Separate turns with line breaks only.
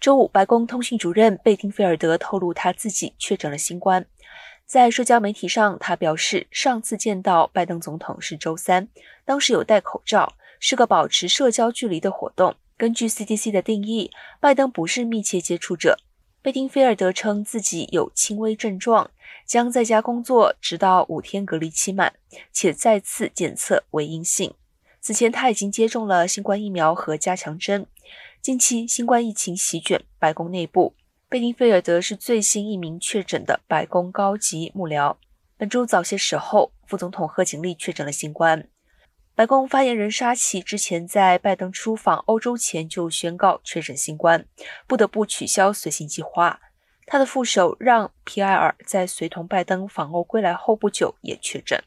周五，白宫通讯主任贝丁菲尔德透露，他自己确诊了新冠。在社交媒体上，他表示，上次见到拜登总统是周三，当时有戴口罩，是个保持社交距离的活动。根据 CDC 的定义，拜登不是密切接触者。贝丁菲尔德称自己有轻微症状，将在家工作直到五天隔离期满，且再次检测为阴性。此前，他已经接种了新冠疫苗和加强针。近期，新冠疫情席卷白宫内部。贝丁菲尔德是最新一名确诊的白宫高级幕僚。本周早些时候，副总统贺锦丽确诊了新冠。白宫发言人沙奇之前在拜登出访欧洲前就宣告确诊新冠，不得不取消随行计划。他的副手让皮埃尔在随同拜登访欧归来后不久也确诊。